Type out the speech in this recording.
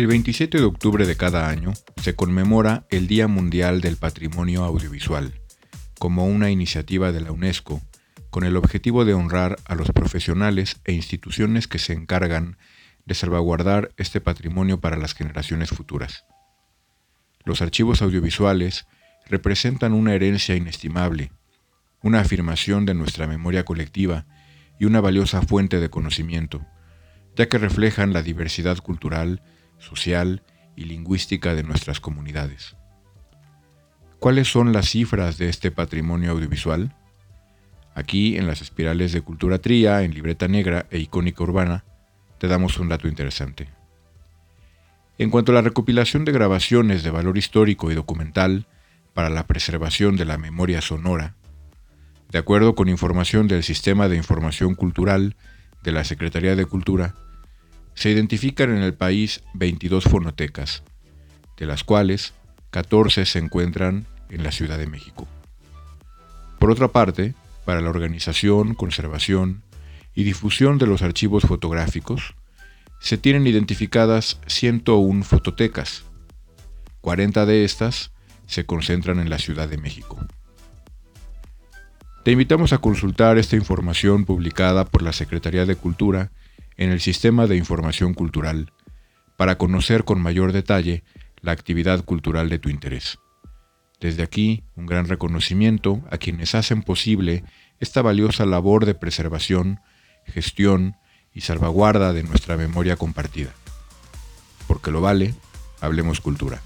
El 27 de octubre de cada año se conmemora el Día Mundial del Patrimonio Audiovisual, como una iniciativa de la UNESCO con el objetivo de honrar a los profesionales e instituciones que se encargan de salvaguardar este patrimonio para las generaciones futuras. Los archivos audiovisuales representan una herencia inestimable, una afirmación de nuestra memoria colectiva y una valiosa fuente de conocimiento, ya que reflejan la diversidad cultural, social y lingüística de nuestras comunidades. ¿Cuáles son las cifras de este patrimonio audiovisual? Aquí, en las espirales de Cultura Tría, en Libreta Negra e Icónica Urbana, te damos un dato interesante. En cuanto a la recopilación de grabaciones de valor histórico y documental para la preservación de la memoria sonora, de acuerdo con información del Sistema de Información Cultural de la Secretaría de Cultura, se identifican en el país 22 fonotecas, de las cuales 14 se encuentran en la Ciudad de México. Por otra parte, para la organización, conservación y difusión de los archivos fotográficos, se tienen identificadas 101 fototecas. 40 de estas se concentran en la Ciudad de México. Te invitamos a consultar esta información publicada por la Secretaría de Cultura en el Sistema de Información Cultural para conocer con mayor detalle la actividad cultural de tu interés. Desde aquí, un gran reconocimiento a quienes hacen posible esta valiosa labor de preservación, gestión y salvaguarda de nuestra memoria compartida. Porque lo vale, hablemos cultura.